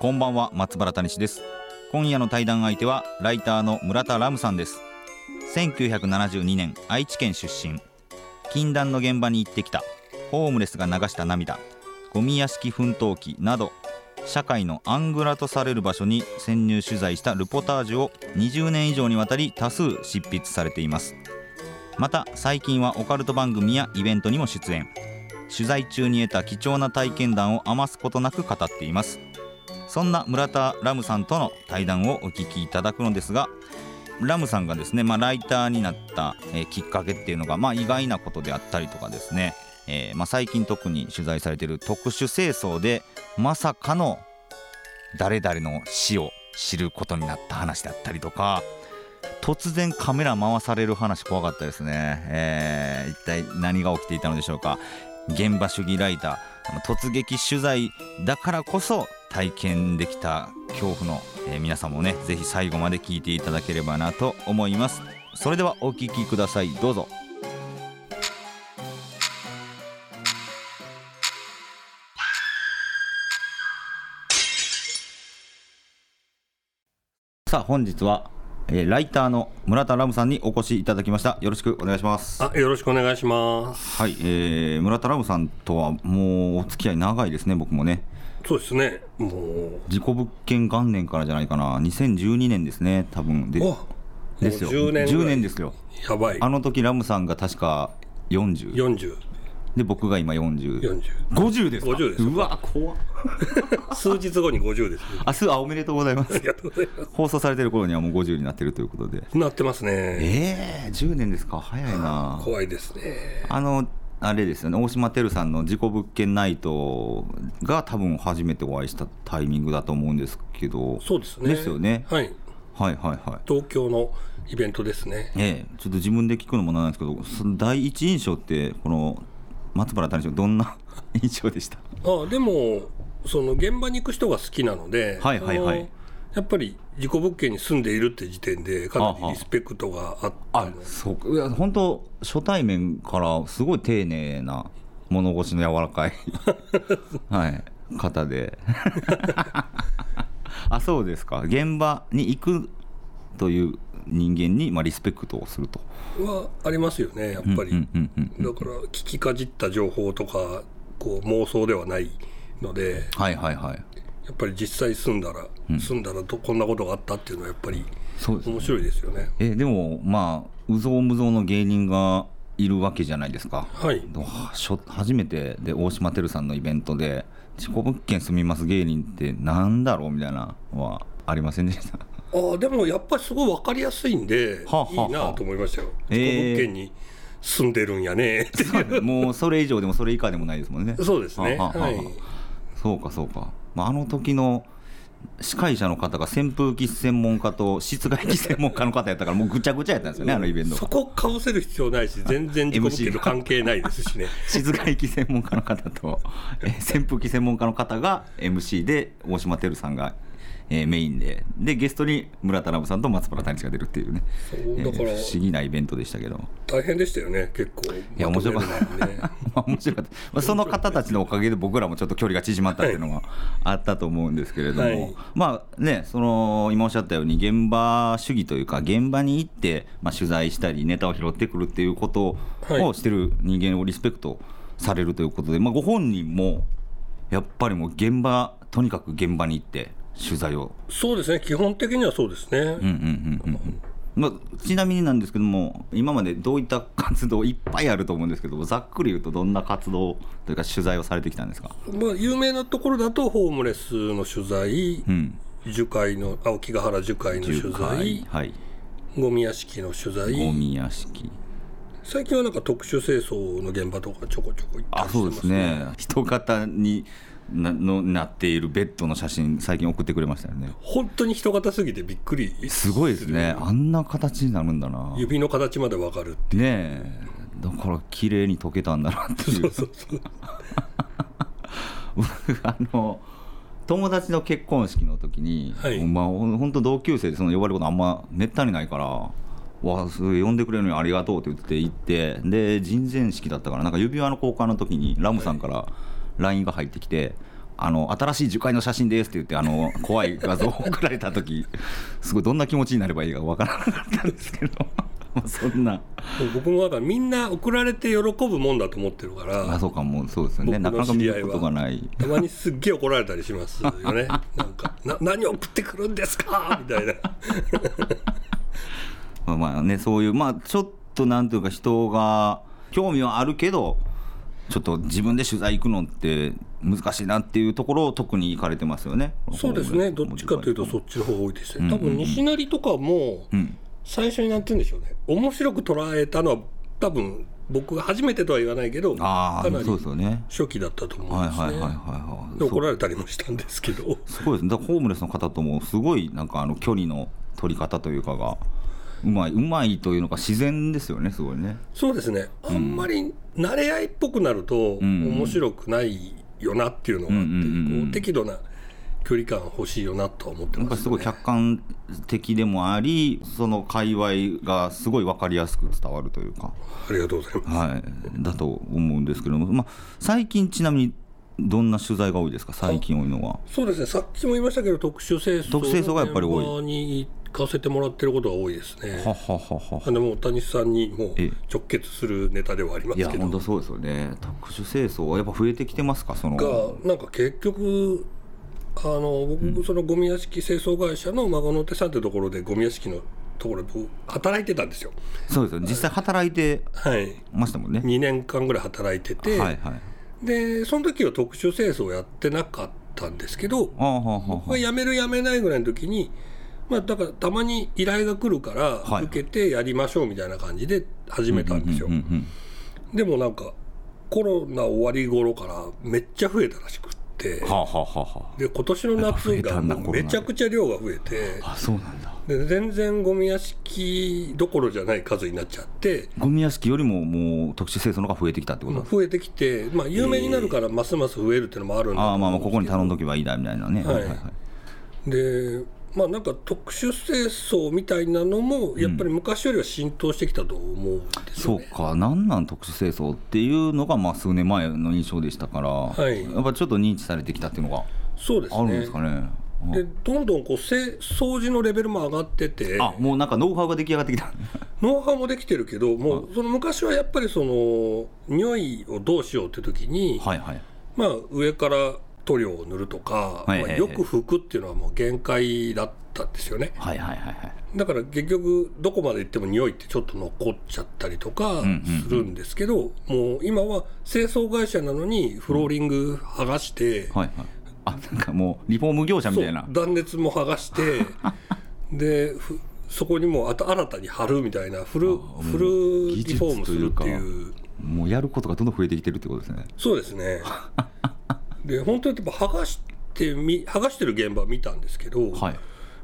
こんばんは松原谷氏です。今夜の対談相手はライターの村田ラムさんです。1972年愛知県出身。禁断の現場に行ってきた。ホームレスが流した涙。ゴミ屋敷奮闘記など社会のアングラとされる場所に潜入取材したルポタージュを20年以上にわたり多数執筆されています。また最近はオカルト番組やイベントにも出演。取材中に得た貴重な体験談を余すことなく語っています。そんな村田ラムさんとの対談をお聞きいただくのですがラムさんがですね、まあ、ライターになった、えー、きっかけっていうのが、まあ、意外なことであったりとかですね、えーまあ、最近特に取材されている特殊清掃でまさかの誰々の死を知ることになった話だったりとか突然カメラ回される話怖かったですね、えー、一体何が起きていたのでしょうか。現場主義ライター突撃取材だからこそ体験できた恐怖の、えー、皆さんもねぜひ最後まで聞いていただければなと思います。それではお聞きください。どうぞ。さあ本日は、えー、ライターの村田ラムさんにお越しいただきました。よろしくお願いします。あよろしくお願いします。はい、えー、村田ラムさんとはもうお付き合い長いですね僕もねそうですね。もう。事故物件元年からじゃないかな。2012年ですね。多分。でですよ。10年10年ですよ。やばい。あの時ラムさんが確か40 40で僕が今4050 40ですか？50ですうわ怖っ。数日後に50です、明日あおめでとうございます。ありがとうございます。放送されてる頃にはもう50になってるということで。なってますね。ええー、10年ですか。早いな。怖いですね。あのあれですよね。大島てるさんの「事故物件ナイト」が多分初めてお会いしたタイミングだと思うんですけど。そうですね。ですよね、はい、はいはいはい。東京のイベントですね。ええ。ちょっと自分で聞くのもなんですけどその第一印象ってこの松原谷さんどんな 印象でした？あでもその現場に行く人が好きなので、はいはいはい。やっぱり事故物件に住んでいるって時点でかなりリスペクトがあったあそういや本当初対面からすごい丁寧な物腰の柔らかい、はい、方で。あそうですか。現場に行くという人間に、まあ、リスペクトをすると。はありますよねやっぱり、だから聞きかじった情報とかこう妄想ではないので、はいはいはい、やっぱり実際住んだら、うん、住んだらこんなことがあったっていうのはやっぱり面白いですよね。えでもまあうぞうむぞうの芸人がいるわけじゃないですか、はい、初めてで大島てるさんのイベントで「事故物件住みます芸人ってなんだろう?」みたいなのはありませんでした？あでもやっぱりすごい分かりやすいんで、はあはあ、いいなと思いましたよ、えー、物件に住んでるんやね。もうそれ以上でもそれ以下でもないですもんね。そうですね、はあはあ、はい、そうかそうか、まあ、あの時の司会者の方が扇風機専門家と室外機専門家の方やったからもうぐちゃぐちゃやったんですよね、あのイベントそこかぶせる必要ないし全然自己関係ないですしね。室外機専門家の方と、え扇風機専門家の方が MC で大島てるさんがえー、メインで。でゲストに村田ラブさんと松原谷氏が出るっていうね。そうだから、えー、不思議なイベントでしたけど。大変でしたよね結構。いや面白かった、ね、面白かった、ま あ、その方たちのおかげで僕らもちょっと距離が縮まったっていうのがあったと思うんですけれども、はい、まあねその今おっしゃったように現場主義というか現場に行って、まあ、取材したりネタを拾ってくるっていうことをしてる人間をリスペクトされるということで、まあ、ご本人もやっぱりもう現場とにかく現場に行って取材を。そうですね。基本的にはそうですね。うんうんうんうんまあ、ちなみになんですけども今までどういった活動いっぱいあると思うんですけどざっくり言うとどんな活動というか取材をされてきたんですか、まあ、有名なところだとホームレスの取材、うん、樹海の青木ヶ原樹海の取材、はい、ゴミ屋敷の取材。ゴミ屋敷。最近はなんか特殊清掃の現場とかちょこちょこ行ってあそうですね。人型になのなっているベッドの写真最近送ってくれましたよね。本当に人型すぎてびっくり。すごいですね。あんな形になるんだな。指の形までわかるってねえ。だから綺麗に溶けたんだなっていう。そうそうそう。あの友達の結婚式の時に、はい、まあ本当同級生でその呼ばれることあんまめったにないからわすごい呼んでくれるのにありがとうって言って行ってで人前式だったからなんか指輪の交換の時にラムさんから LINE が入ってきて、あの新しい樹海の写真ですって言ってあの 怖い画像を送られた時すごいどんな気持ちになればいいか分からなかったんですけど。そんな。僕もだからみんな送られて喜ぶもんだと思ってるからあそうかもうそうですよね。なかなか見ることがない。たまにすっげえ怒られたりしますよね。なんかな何送ってくるんですか？みたいな。まあまあねそういうまあちょっとなんていうか人が興味はあるけどちょっと自分で取材行くのって難しいなっていうところを特に行かれてますよね。そうですね。どっちかというとそっちの方が多いですね。多分西成とかも最初になんて言うんでしょうね。面白く捉えたのは多分僕が初めてとは言わないけど、かなり初期だったと思うんですね。怒られたりもしたんですけど。すごいですね。ホームレスの方ともすごいなんかあの距離の取り方というかが。うまいうまいというのが自然ですよねすごいね。そうですね。あんまり慣れ合いっぽくなると面白くないよなっていうのがあって、こう適度な距離感欲しいよなと思ってます、ね、すごい客観的でもありその界隈がすごい分かりやすく伝わるというか。ありがとうございます、はい、だと思うんですけども、まあ、最近ちなみにどんな取材が多いですか？最近多いのは。そうですね。さっきも言いましたけど特殊清掃特殊清掃がやっぱり多いかせてもらってることが多いですね。ははははでも谷さんにもう直結するネタではありますけど。いや本当そうですよね。特殊清掃はやっぱ増えてきてますか？その。がなんか結局あの僕、そのゴミ屋敷清掃会社の孫の手さんというところでゴミ屋敷のところで働いてたんですよ。そうですよ。実際働いてましたもんね、はい、2年間ぐらい働いてて、はいはいでその時は特殊清掃やってなかったんですけど僕が辞める辞めないぐらいの時にまあだからたまに依頼が来るから受けてやりましょうみたいな感じで始めたんですよ。でもなんかコロナ終わり頃からめっちゃ増えたらしくって、はあはあはあ、で今年の夏がめちゃくちゃ量が増えてあそうなんだ。で全然ゴミ屋敷どころじゃない数になっちゃってゴミ屋敷よりももう特殊清掃のが増えてきたってこと？増えてきて、まあ、有名になるからますます増えるっていうのもあるんだあまあまあここに頼んどけばいいだみたいなね、はい、はいはいはい。でまあなんか特殊清掃みたいなのもやっぱり昔よりは浸透してきたと思うんですよ、ね。うん、そうか。なんなん特殊清掃っていうのがまあ数年前の印象でしたから、はい、やっぱちょっと認知されてきたっていうのがあるんですかね。でどんどんこう掃除のレベルも上がってて。あもうなんかノウハウが出来上がってきた。ノウハウもできてるけどもうその昔はやっぱりその匂いをどうしようって時に、はいはい、まあ上から塗料を塗るとか、はいはいはい、まあ、よく拭くっていうのはもう限界だったんですよね、はいはいはいはい、だから結局どこまで行っても匂いってちょっと残っちゃったりとかするんですけど、うんうんうん、もう今は清掃会社なのにフローリング剥がして、うん、はいはい。あなんかもうリフォーム業者みたいな。断熱も剥がして でそこにもあと新たに貼るみたいなフルフルリフォームするっていう。もうやることがどんどん増えてきてるってことですね。そうですね で本当にやっぱ剥がしてみ剥がしてる現場見たんですけど、はい、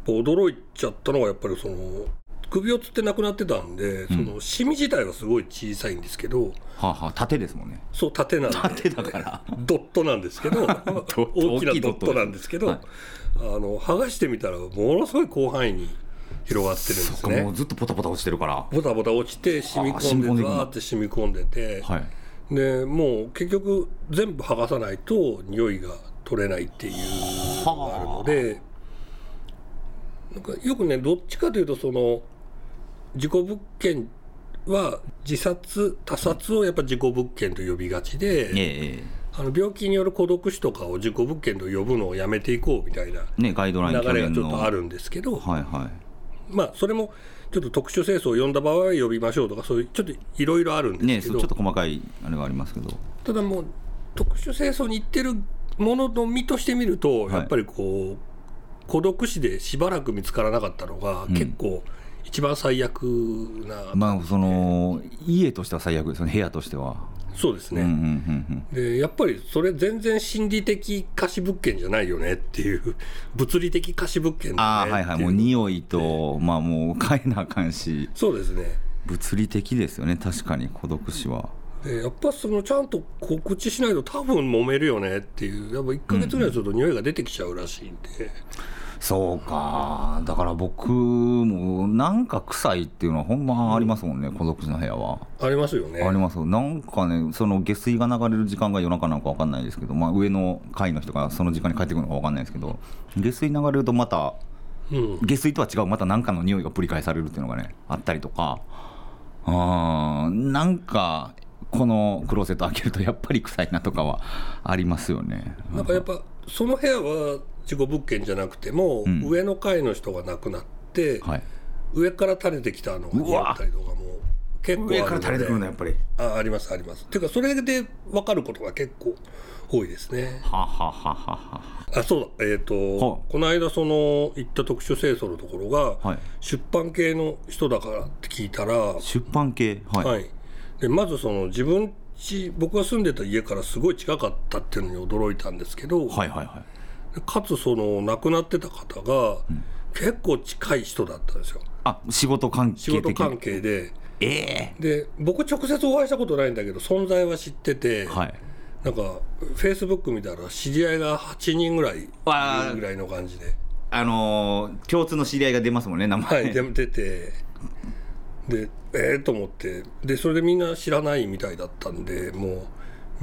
驚いちゃったのはやっぱりその首をつってなくなってたんで、そのシミ自体はすごい小さいんですけど、はあはあ、縦ですもんね。そう縦なんで縦だから。ドットなんですけど 大きなドットなんですけど、はい、あの剥がしてみたらものすごい広範囲に広がってるんですね。もうずっとポタポタ落ちてるから。ポタポタ落ちて染み込んでわーって染み込んでて、はい、でもう結局全部剥がさないと匂いが取れないっていうのがあるのでなんかよくねどっちかというとその事故物件は自殺他殺をやっぱ事故物件と呼びがちで、ええ、あの病気による孤独死とかを事故物件と呼ぶのをやめていこうみたいな流れがちょっとあるんですけど、はいはい、まあそれもちょっと特殊清掃を呼んだ場合は呼びましょうとかそういうちょっといろいろあるんですけど、ね、ちょっと細かいあれがありますけど。ただもう特殊清掃に行ってるものの身としてみるとやっぱりこう、はい、孤独死でしばらく見つからなかったのが結構、うん一番最悪なまあその家としては最悪ですよね部屋としてはそうですね、うんうんうんうん、でやっぱりそれ全然心理的貸し物件じゃないよねっていう 物理的貸し物件だねあはいはい。もう匂いと、まあもう買えなあかんしそうですね。物理的ですよね。確かに孤独死は。でやっぱそのちゃんと告知しないと多分揉めるよねっていう。やっぱ1か月ぐらいすると匂いが出てきちゃうらしいんで、うん、そうか。だから僕もなんか臭いっていうのはほんまありますもんね、うん、孤独死の部屋は。ありますよね。ありますなんかねその下水が流れる時間が夜中なのか分かんないですけど、まあ、上の階の人がその時間に帰ってくるのか分かんないですけど下水流れるとまた、うん、下水とは違うまた何かの匂いがぶり返されるっていうのがねあったりとか。あなんかこのクローゼット開けるとやっぱり臭いなとかはありますよね。なんかやっぱその部屋は事故物件じゃなくても、うん、上の階の人が亡くなって、はい、上から垂れてきたのが似合ったりとかも結構上から垂れてくるのやっぱり。あありますあります。っていうかそれで分かることが結構多いですね。ははははは。あそうだ。えっ、ー、とこの間その行った特殊清掃のところが、はい、出版系の人だからって聞いたら出版系？はい、はい、でまずその自分ち僕が住んでた家からすごい近かったっていうのに驚いたんですけど、はいはいはい、かつその亡くなってた方が、結構近い人だったんですよ。あ仕事関係仕事関係で。えー、で僕直接お会いしたことないんだけど存在は知ってて、はい、なんかフェイスブック見たら知り合いが8人ぐらいいるぐらいの感じで。あのー、共通の知り合いが出ますもんね名前。はい出て。でええー、と思って。でそれでみんな知らないみたいだったんでもう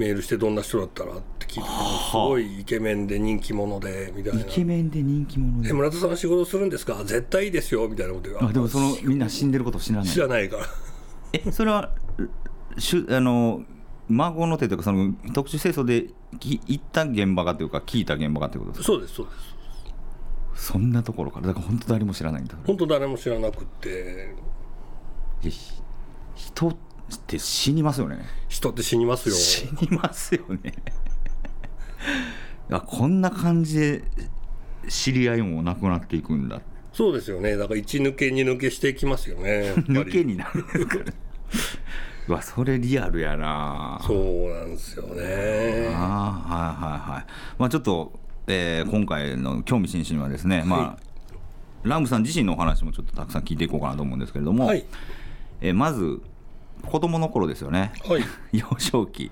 メールしてどんな人だったらって聞いてすごいイケメンで人気者でみたいな。イケメンで人気者で。村田さん仕事するんですか？絶対いいですよみたいなこと言わあでもそのみんな死んでること知らない。知らないから。えそれはしゅあの孫の手というかその特殊清掃で行った現場がというか聞いた現場がということですか？そうですそうです。そんなところから？だから本当誰も知らないんだ。本当誰も知らなくて。人って死にますよね。人って死にますよ。死にますよね。こんな感じで知り合いもなくなっていくんだ。そうですよね。だから一抜け二抜けしていきますよね。抜けになるんですかね。うわそれリアルやな。そうなんですよね。あはいはいはい。まあちょっと、えー、今回の興味津々はですね、はい、まあラムさん自身のお話もちょっとたくさん聞いていこうかなと思うんですけれども、はい、えー、まず子供の頃ですよね、はい、幼少期、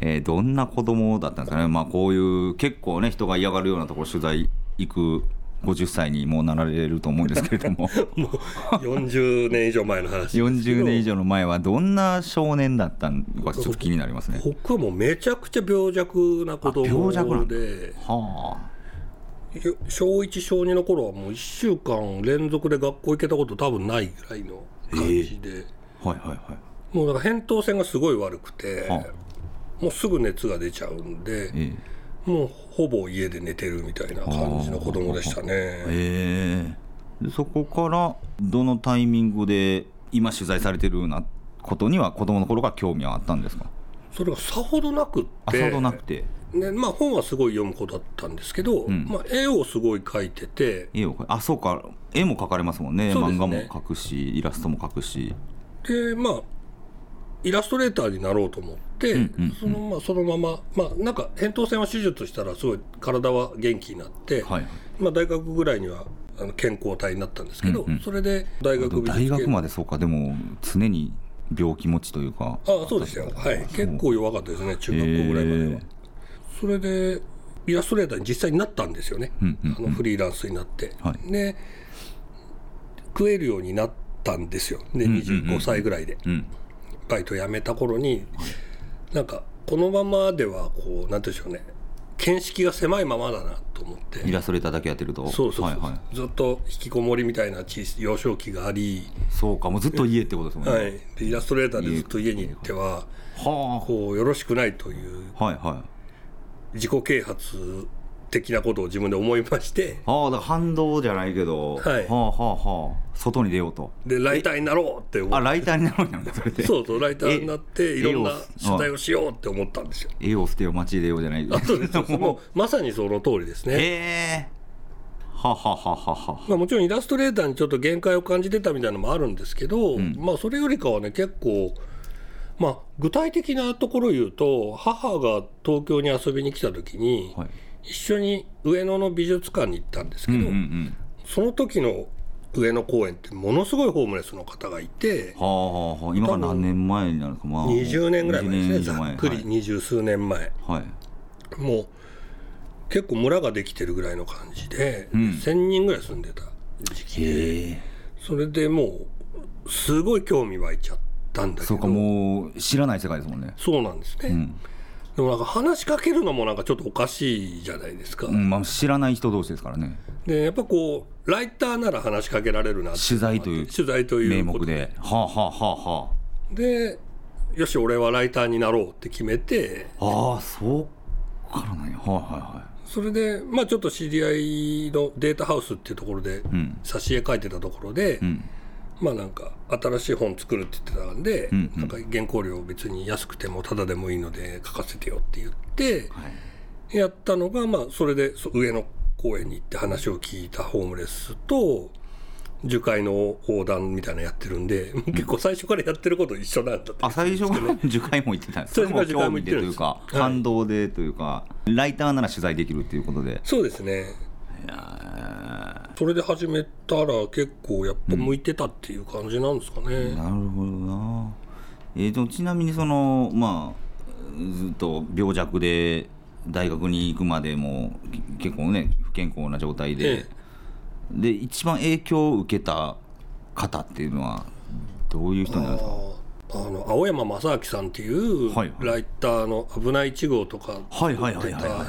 えー、どんな子供だったんですかね、まあ、こういう結構ね人が嫌がるようなところ取材行く50歳にもうなられると思うんですけれども。もう40年以上前の話40年以上の前はどんな少年だったのかちょっと気になりますね。僕はもうめちゃくちゃ病弱な子供で。病弱ではあ。小1小2の頃はもう1週間連続で学校行けたこと多分ないぐらいの感じで、えー、はいはいはい。もうだから扁桃腺がすごい悪くて、はあ、もうすぐ熱が出ちゃうんで、えーもうほぼ家で寝てるみたいな感じの子供でしたね。えー、そこからどのタイミングで今取材されてるようなことには子供の頃から興味はあったんですか？それがさほどなくってさほどなくて。ねまあ、本はすごい読む子だったんですけど、うん、まあ、絵をすごい描いてて絵をあそうか。絵も描かれますもんね、ね、漫画も描くしイラストも描くしでまあイラストレーターになろうと思って、うんうんうん、そのまあそのまままあなんか扁桃腺は手術したらすごい体は元気になって、はい、まあ、大学ぐらいにはあの健康体になったんですけど、うんうん、それで大学大学までそうかでも常に病気持ちというか。ああそうですよ。はい。結構弱かったですね中学校ぐらいまでは。それでイラストレーターに実際になったんですよね、うんうんうん、あのフリーランスになって、はい、で食えるようになったんですよ。で25歳ぐらいで、バイト辞めた頃に、なんかこのままではこうなんていうんでしょうね。見識が狭いままだなと思って。イラストレーターだけやってると。そうそうはいはい、ずっと引きこもりみたいな幼少期があり。そうか。もうずっと家ってことですもんね、はい、でイラストレーターでずっと家に行っては、はあ、こうよろしくないという、はいはい、自己啓発的なことを自分で思いまして。ああだから反動じゃないけど、はい、はあはあはあ。外に出ようと。でライターになろうって思って。あライターになろうなんだそれで。そうそうライターになっていろんな取材をしようって思ったんですよ。絵を捨てよ街でようじゃない。あそうです。もうまさにその通りですね。へえ。ははははは、まあ、もちろんイラストレーターにちょっと限界を感じてたみたいなのもあるんですけど、うん、まあそれよりかはね結構まあ、具体的なところを言うと母が東京に遊びに来た時に、はい、一緒に上野の美術館に行ったんですけど、うんうんうん、その時の上野公園ってものすごいホームレスの方がいて、はあはあ、今から何年前になるか、まあ、20年ぐらい前ですねざっくり二十数年前、はい、もう結構村ができてるぐらいの感じで、うん、1,000人ぐらい住んでた時期でそれでもうすごい興味湧いちゃったんだけど。そうかもう知らない世界ですもんね。そうなんですね、うん、でもなんか話しかけるのもなんかちょっとおかしいじゃないですか、うんまあ、知らない人同士ですからね。でやっぱこうライターなら話しかけられるな取材という取材という名目で。はあはあはあはあ。でよし俺はライターになろうって決めて。ああそうからなんや。はいはいはい。それでまあちょっと知り合いのデータハウスっていうところで挿絵描いてたところで、うんまあなんか新しい本作るって言ってたんで、うんうん、なんか原稿料別に安くてもただでもいいので書かせてよって言って、はい、やったのがまあそれで上野公園に行って話を聞いたホームレスと樹海の横断みたいなやってるんで、うん、結構最初からやってること一緒なんだって、ね、あ最初から 樹海も行ってた。んですか最初興味でというか、感動でというかライターなら取材できるっていうことで。そうですねそれで始めたら結構やっぱ向いてたっていう感じなんですかね、うん、なるほどな。えーと、ちなみにそのまあずっと病弱で大学に行くまでも結構ね不健康な状態で、ええ、で一番影響を受けた方っていうのはどういう人なんですか？あの青山正明さんっていうライターの「危ない1号」とか出た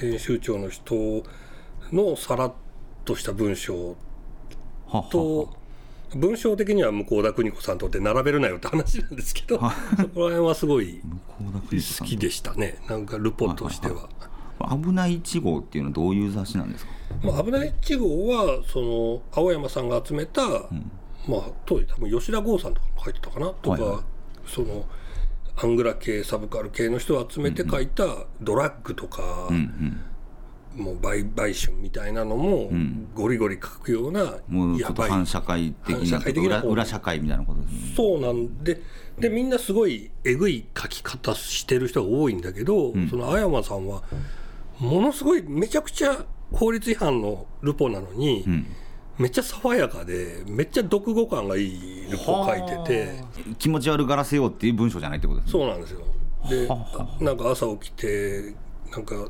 編集長の人のさらっとした文章。と文章的には向田邦子さんとって並べるなよって話なんですけどそこら辺はすごい好きでしたね。なんかルポとしては。危ない1号っていうのはどういう雑誌なんですか、まあ、危ない1号はその青山さんが集めた、うん、まあ当時多分吉田剛さんとかも書いてたかな？とか、はいはい、そのアングラ系サブカル系の人を集めて書いたドラッグとか、うんうんもう売買春みたいなのもゴリゴリ書くような、もうちょっと反社会的な裏裏社会みたいなことですね。そうなんででみんなすごいえぐい書き方してる人が多いんだけど、うん、その青山さんはものすごいめちゃくちゃ法律違反のルポなのに、うん、めっちゃ爽やかでめっちゃ読語感がいいルポ書いてて気持ち悪がらせようっていう文章じゃないってことですね。そうなんですよ。でなんか朝起きてなんか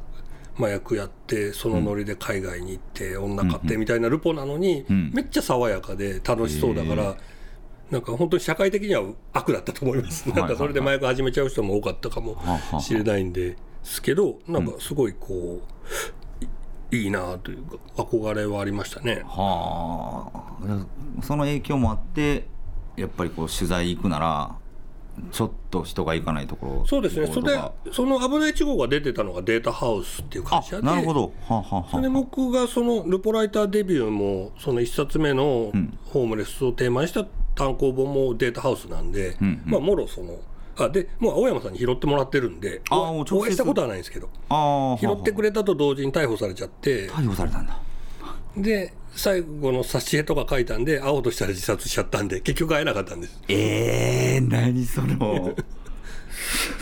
麻薬やってそのノリで海外に行って女買ってみたいなルポなのに、めっちゃ爽やかで楽しそうだから。なんか本当に社会的には悪だったと思います、なんかそれで麻薬始めちゃう人も多かったかもしれないんですけど、なんかすごいこう、いいなというか、憧れはありましたね。はあ、その影響もあって、やっぱりこう取材行くなら、ちょっと人が行かないところ。そうですね。それでその危ない地号が出てたのがデータハウスっていう会社でなるほど。はははそれで僕がそのルポライターデビューもその1冊目のホームレスをテーマにした単行本もデータハウスなんで、うんうん、まあもろそのあでもう青山さんに拾ってもらってるんでお会いしたことはないんですけど拾ってくれたと同時に逮捕されちゃって逮捕されたんだで最後の挿絵とか書いたんで会おうとしたら自殺しちゃったんで結局会えなかったんです。ええー、何その。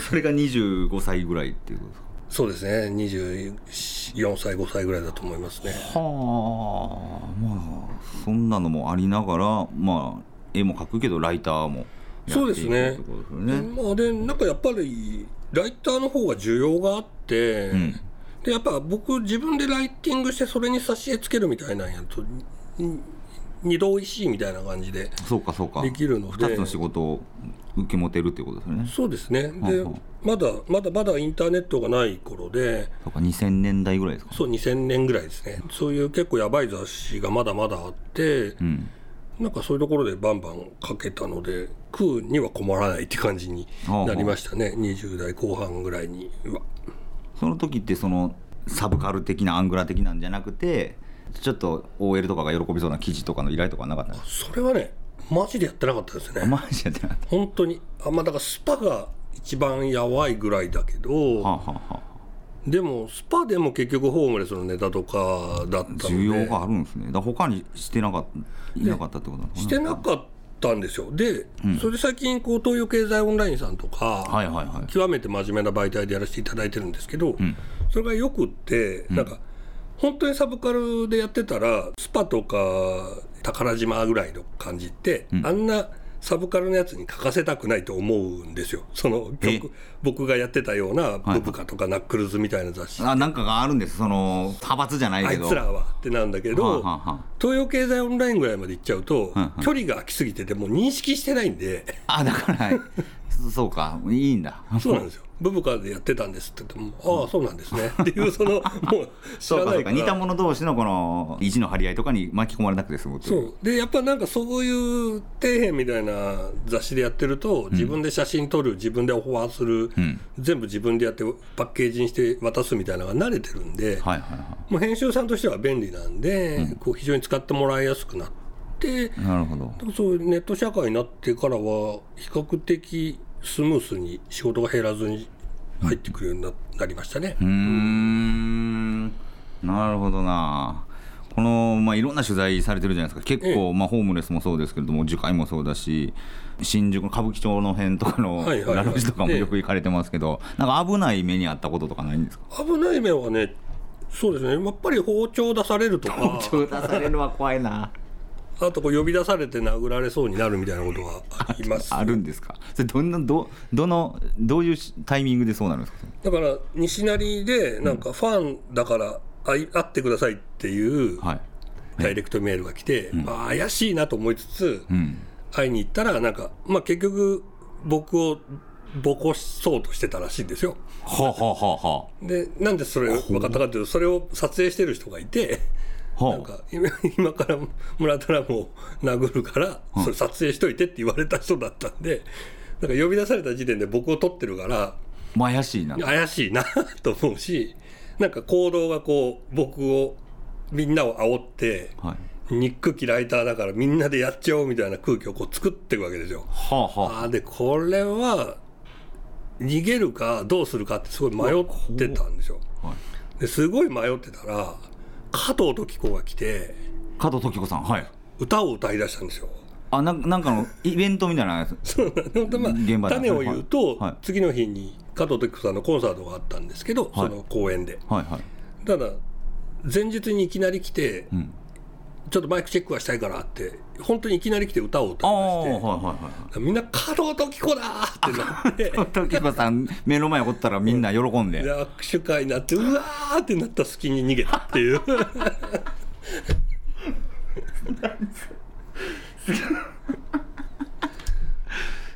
それが25歳ぐらいっていうことですか？そうですね。24歳5歳ぐらいだと思いますね。はあ。まあそんなのもありながらまあ絵も描くけどライターもそうですね。ですね。まあでなんかやっぱりライターの方が需要があって、うんでやっぱ僕自分でライティングしてそれに挿絵つけるみたいなんやと二度おいしいみたいな感じでそうかそうか。できるので。2つの仕事を受け持てるっていうことですね。そうですね。でまだまだまだインターネットがない頃でそうか2000年代ぐらいですか、そう2000年ぐらいですね。そういう結構やばい雑誌がまだまだあって、うん、なんかそういうところでバンバンかけたので食うには困らないって感じになりましたね。20代後半ぐらいには。その時ってそのサブカル的なアングラ的なんじゃなくてちょっと OL とかが喜びそうな記事とかの依頼とかなかったそれはねマジでやってなかったですね。マジでやってなかった。本当に。あまあだからスパが一番やばいぐらいだけど、はあはあ、でもスパでも結局ホームレスのネタとかだったので。需要があるんですね。だ他にしてなかったいなかったってことしてなかったんですよ。で、うん、それで最近こう東洋経済オンラインさんとか、はいはいはい、極めて真面目な媒体でやらせていただいてるんですけど、うん、それがよくって、なんか本当にサブカルでやってたらスパとか宝島ぐらいの感じって、あんなサブカルのやつに書かせたくないと思うんですよ、その曲、僕がやってたような、ブブカとかナックルズみたいな雑誌、あなんかがあるんです、その派閥じゃないけど、あいつらはってなんだけど、はあはあ、東洋経済オンラインぐらいまで行っちゃうと、はあ、距離が空きすぎてて、もう認識してないんで。あだからそうか、いいんだ。そうなんですよ。ブブカでやってたんですって言っても、ああ、そうなんですね。っていう、その、もう、知らないから。似た者同士のこの、意地の張り合いとかに巻き込まれなくて済むそう。で、やっぱなんかそういう底辺みたいな雑誌でやってると、自分で写真撮る、自分でオファーする、うん、全部自分でやってパッケージにして渡すみたいなのが慣れてるんで、はいはいはい、もう編集さんとしては便利なんで、うん、こう非常に使ってもらいやすくなって、なるほど。そういうネット社会になってからは、比較的、スムースに仕事が減らずに入ってくるようになりましたね。うん。なるほどな。この、まあ、いろんな取材されてるじゃないですか。結構、ええ、まあ、ホームレスもそうですけれども樹海もそうだし新宿の歌舞伎町の辺とかのラロジとかもよく行かれてますけど、なんか危ない目にあったこととかないんですか？危ない目はねそうですね。やっぱり包丁出されるとか。包丁出されるのは怖いなあとこう呼び出されて殴られそうになるみたいなことはあります。あるんですか？それどんなどどのどういうタイミングでそうなるんですか？だから西成でなんかファンだから会会ってくださいっていうダイレクトメールが来て、まあ、怪しいなと思いつつ、会いに行ったらなんか、まあ、結局僕をボコそうとしてたらしいんですよ。はあ、はあはあ、でなんでそれ分かったかというとそれを撮影してる人がいてなんか 今から村田らも殴るからそれ撮影しといてって言われた人だったんでなんか呼び出された時点で僕を撮ってるから怪しいな。怪しいな と思うしなんか行動がこう僕をみんなを煽って、はい、ニックキライターだからみんなでやっちゃおうみたいな空気をこう作っていくわけですよ。はあはあ、でこれは逃げるかどうするかってすごい迷ってたんですよ。ですごい迷ってたら加藤時子が来て加藤時子さんはい。歌を歌い出したんですよ。あななんかのイベントみたいなやつ。そう。まあ、現場種を言うと、はい、次の日に加藤時子さんのコンサートがあったんですけど、はい、その公演で、はいはい、ただ前日にいきなり来て、うん、ちょっとマイクチェックはしたいからって本当にいきなり来て歌を歌いまして、はいはいはい、みんな加藤時子だってなって。加藤時子さん目の前おったらみんな喜んで。握手会になってうわーってなった隙に逃げたっていう。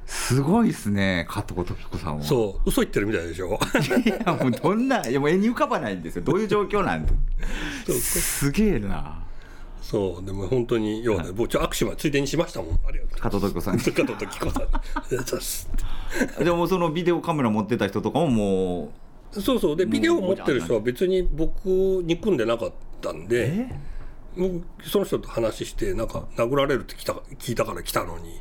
すごいですね加藤時子さんは。そう。嘘言ってるみたいでしょ。いやもうどんないやもう絵に浮かばないんですよ。どういう状況なんですげえなそうでも本当に要はね、僕ちょ握手はついでにしましたもん。ありがとう。加藤時子さん加藤時子さんでもそのビデオカメラ持ってた人とかももう。そうそう。でビデオ持ってる人は別に僕を憎んでなかったんでもうその人と話してなんか殴られるって聞いた聞いたから来たのに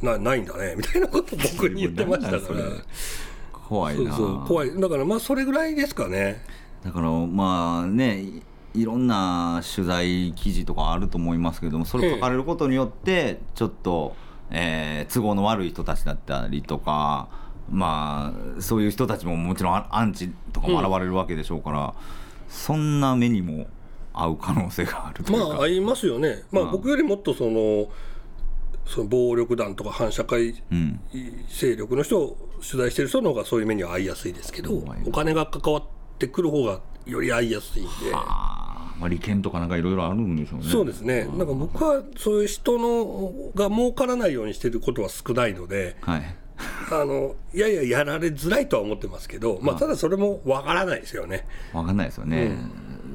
なないんだねみたいなこと僕に言ってましたから。怖いな。そうそう怖い。だからまあそれぐらいですかね。だからまあねいろんな取材記事とかあると思いますけどもそれ書かれることによってちょっと、えー、都合の悪い人たちだったりとかまあそういう人たちももちろんアンチとかも現れるわけでしょうから、うん、そんな目にも合う可能性があるというか。まあ合いますよね、まあ、僕よりもっとそのその暴力団とか反社会勢力の人を取材してる人の方がそういう目には合いやすいですけど、お金が関わってくる方がより合いやすいんで。まあ、利権とかなんかいろいろあるんでしょうね。そうですね。なんか僕はそういう人のが儲からないようにしてることは少ないので、はい、あのいやいややられづらいとは思ってますけど、まあただそれもわからないですよね。わかんないですよね。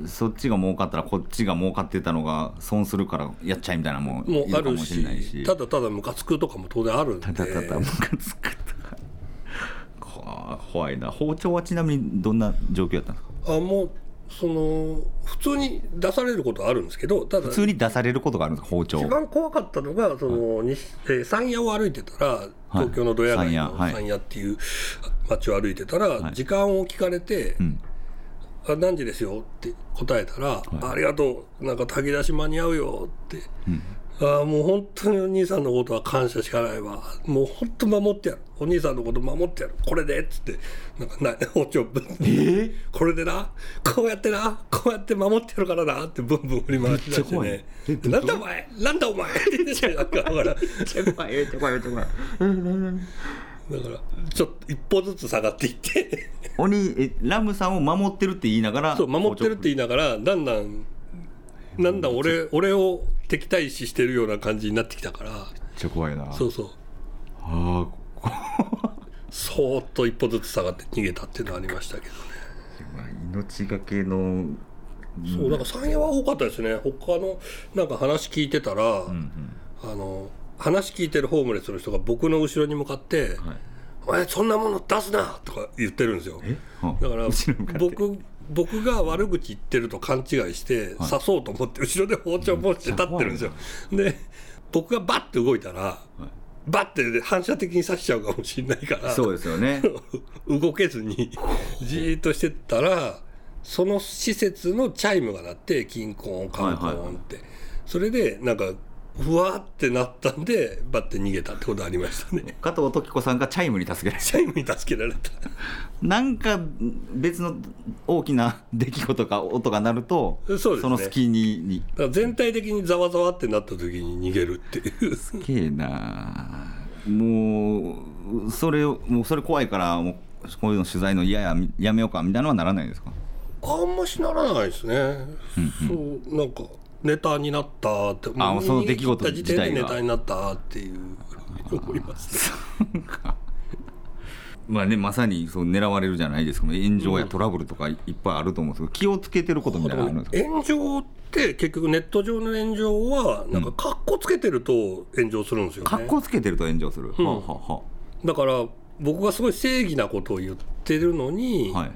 うん、そっちが儲かったらこっちが儲かってたのが損するからやっちゃいみたいなもんもあるし、ただただムカつくとかも当然あるんで。ただただムカつくとか。怖いな。包丁はちなみにどんな状況やったんですか？あもうその普通に出されることはあるんですけどただ普通に出されることがあるんですか？包丁一番怖かったのがその、はい、えー、山谷を歩いてたら東京のドヤ街の山谷っていう街を歩いてたら、はい、時間を聞かれて、うん、あ何時ですよ」って答えたら「ありがとう。なんか炊き出し間に合うよ」ってああもう本当にお兄さんのことは感謝しかないわ。もう本当守ってやる。お兄さんのこと守ってやる。これでっつって。なんかな包丁ぶん、え？ー、これでな？こうやってな？こうやって守ってやるからな？ってブンブン振り回し出してね。なんだお前？なんだお前？って言ってなんかだからだからちょっと一歩ずつ下がっていって。鬼えラムさんを守ってるって言いながらそう守ってるって言いながらだんだんなんだ俺俺を敵対視してるような感じになってきたから。めっちゃ怖いな。そうそう。ああそーっと一歩ずつ下がって逃げたっていうのはありましたけどね。命がけのそうだから山陽は多かったですね。他のなんか話聞いてたら、うんうん、あの話聞いてるホームレスの人が僕の後ろに向かって「はい、お前そんなもの出すな!」とか言ってるんですよ。だから僕僕が悪口言ってると勘違いして刺そうと思って後ろで包丁持って立ってるんですよ。で僕がバッて動いたら、バッて反射的に刺しちゃうかもしれないからそうですよね。動けずにじーっとしてたらその施設のチャイムが鳴ってキンコンカンコンって、それでなんかふわってなったんでバッて逃げたってことありましたね。加藤時子さんがチャイムに助けられた。チャイムに助けられた。なんか別の大きな出来事か音が鳴るとそね、その隙に全体的にざわざわってなった時に逃げるっていう。すげえな。もうそれもうそれ怖いからもうこういうの取材の嫌ややめようかみたいなのはならないですか？あんましならないですね、うんうん、そうなんかネタになったってあその出来事自体が。ネタになったっていう思います。ね。まあね、まさにそう狙われるじゃないですか炎上やトラブルとかいっぱいあると思うんですけど、気をつけてることみたいなのあるんですか？炎上って結局ネット上の炎上はなんかかっこつけてると炎上するんですよね。かっこつけてると炎上する、うん、はははだから僕がすごい正義なことを言ってるのに、はい、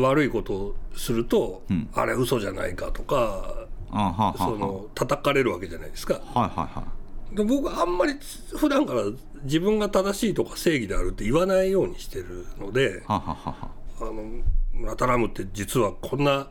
悪いことをすると、うん、あれ嘘じゃないかとかその叩かれるわけじゃないですか。はいはいはい、で僕あんまり普段から自分が正しいとか正義であるって言わないようにしてるのであの村田ラムって実はこんな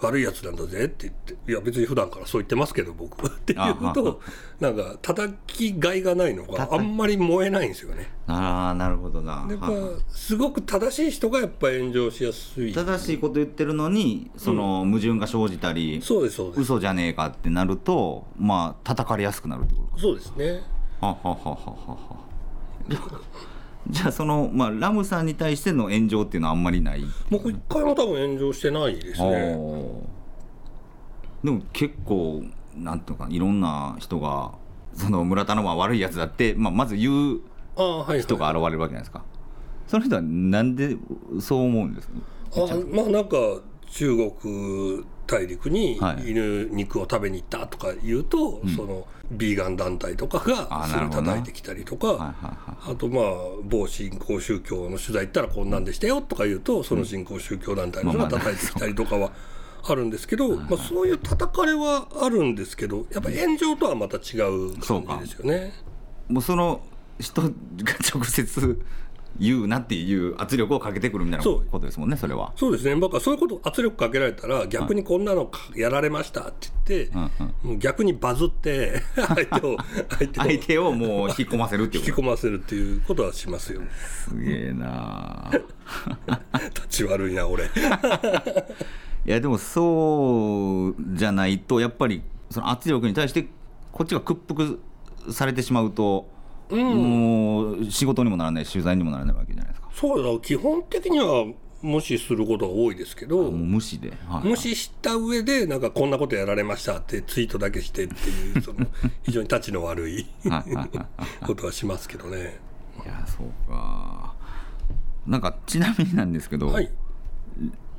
悪いやつなんだぜって言っていや別に普段からそう言ってますけど僕は っていうとなんか叩きがいがないのがあんまり燃えないんですよね。ああなるほどな。やっぱすごく正しい人がやっぱ炎上しやすい。正しいこと言ってるのにその矛盾が生じたり、うん、そうですそうです嘘じゃねえかってなるとまあ叩かれやすくなるってことそうですね。ははははは。じゃあその、まあ、ラムさんに対しての炎上っていうのはあんまりない？僕一回も多分炎上してないですね。でも結構なんていうかいろんな人がその村田のは悪いやつだって、まあ、まず言う人が現れるわけじゃないですか、その人はなんでそう思うんですか？あまあなんか中国大陸に犬肉を食べに行ったとか言うと、はい、そのビーガン団体とかがすぐ叩いてきたりとか、あとまあ某新興宗教の取材行ったらこんなんでしたよとか言うとその新興宗教団体の人が叩いてきたりとかは。あるんですけど、まあ、そういう叩かれはあるんですけどやっぱ炎上とはまた違う感じですよね。もうその人が直接言うなっていう圧力をかけてくるみたいなことですもんねそれは。そうですね。僕はそういうこと圧力かけられたら逆にこんなのやられましたって言って、うんうん、もう逆にバズって 相手を相手を相手をもう引き込ませるっていう引き込ませるっていうことはしますよ。すげえな立ち悪いな俺。いやでもそうじゃないとやっぱりその圧力に対してこっちが屈服されてしまうとうん、もう仕事にもならない取材にもならないわけじゃないですか。そうだ基本的には無視することが多いですけど無視で、はい。はい、無視した上でなんかこんなことやられましたってツイートだけしてっていうその 非常にたちの悪い。ことはしますけどね。いやそうか。なんかちなみになんですけど、はい、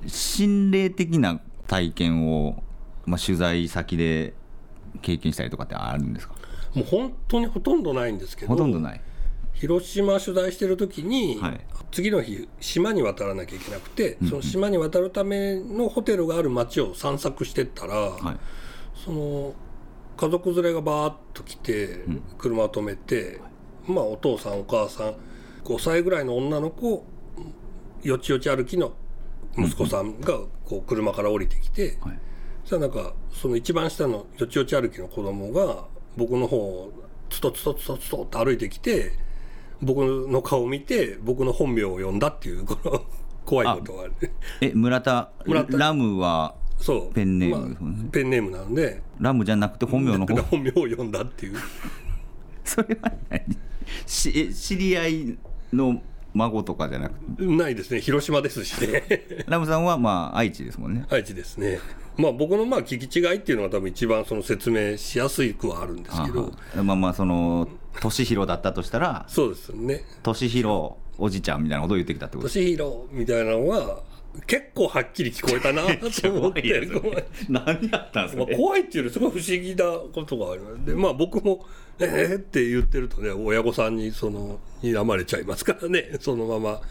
心霊的な体験を、まあ、取材先で経験したりとかってあるんですか？もう本当にほとんどないんですけどほとんどない。広島取材してる時に、はい、次の日島に渡らなきゃいけなくて、その島に渡るためのホテルがある町を散策してったら、はい、その家族連れがバーッと来て車を止めて、うん、まあお父さんお母さん5歳ぐらいの女の子よちよち歩きの息子さんがこう車から降りてきて、はい、そしたらなんかその一番下のよちよち歩きの子供が僕の方をつとつとつとつとって歩いてきて僕の顔を見て僕の本名を呼んだっていうこの怖いことがある。え村田ラムはそう。ペンネーム、まあ、ペンネームなんで。ラムじゃなくて本名の方？本名を呼んだっていう。それは何し知り合いの孫とかじゃなくて？ないですね。広島ですしね。ラムさんはまあ愛知ですもんね。愛知ですねまあ僕のまあ聞き違いっていうのが多分一番その説明しやすいくはあるんですけど。まあまあその敏弘だったとしたらそうですね。敏弘おじちゃんみたいなことを言ってきたってこと？敏弘みたいなのは結構はっきり聞こえたなと思って。何やったんですか、まあ、怖いっていうよりすごい不思議なことがありますでまあ僕も「えー?」って言ってるとね親御さんにその睨まれちゃいますからね。そのまま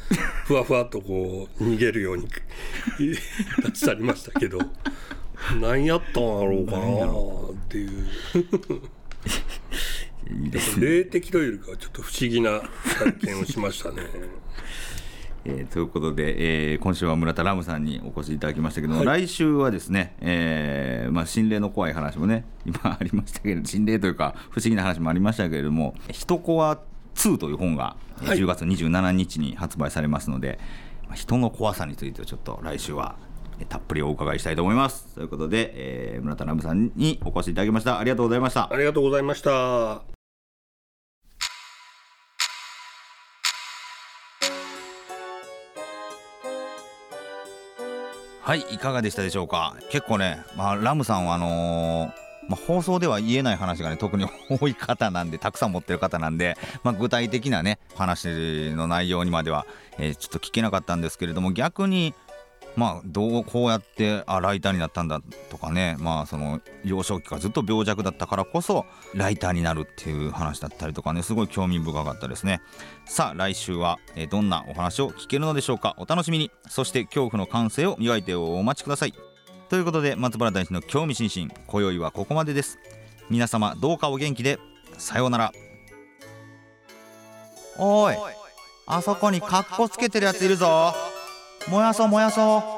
ふわふわっとこう逃げるように 立ち去りましたけど。何やったんやろうかなっていう。いいですね霊的というよりかはちょっと不思議な体験をしましたねえー、ということで、えー、今週は村田ラムさんにお越しいただきましたけども、はい、来週はですね、えーまあ、心霊の怖い話もね 今ありましたけれど心霊というか不思議な話もありましたけれども「人コア2」という本が10月27日に発売されますので、はい、人の怖さについてちょっと来週はたっぷりお伺いしたいと思います。ということで、えー、村田ラムさんにお越しいただきました。ありがとうございました。ありがとうございましたはいいかがでしたでしょうか？結構ね、まあ、ラムさんはあのーまあ、放送では言えない話がね特に多い方なんでたくさん持ってる方なんで、まあ、具体的なね話の内容にまでは、えー、ちょっと聞けなかったんですけれども逆にまあどうこうやってあライターになったんだとかね。まあその幼少期からずっと病弱だったからこそライターになるっていう話だったりとかね。すごい興味深かったですね。さあ来週はどんなお話を聞けるのでしょうか。お楽しみに。そして恐怖の感性を磨いてお待ちください。ということで松原大師の興味津々。今宵はここまでです。皆様どうかお元気で。さようなら。おいあそこにカッコつけてるやついるぞ。燃やそう燃やそう